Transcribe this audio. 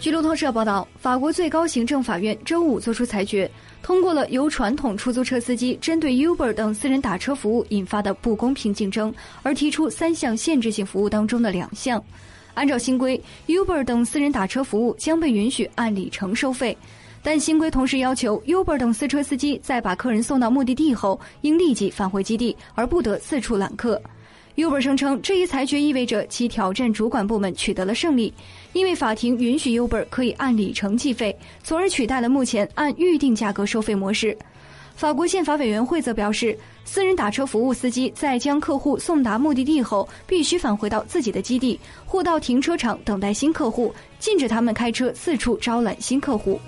据路透社报道，法国最高行政法院周五作出裁决，通过了由传统出租车司机针对 Uber 等私人打车服务引发的不公平竞争，而提出三项限制性服务当中的两项。按照新规，Uber 等私人打车服务将被允许按里程收费，但新规同时要求 Uber 等私车司机在把客人送到目的地后，应立即返回基地，而不得四处揽客。Uber 声称，这一裁决意味着其挑战主管部门取得了胜利，因为法庭允许 Uber 可以按里程计费，从而取代了目前按预定价格收费模式。法国宪法委员会则表示，私人打车服务司机在将客户送达目的地后，必须返回到自己的基地或到停车场等待新客户，禁止他们开车四处招揽新客户。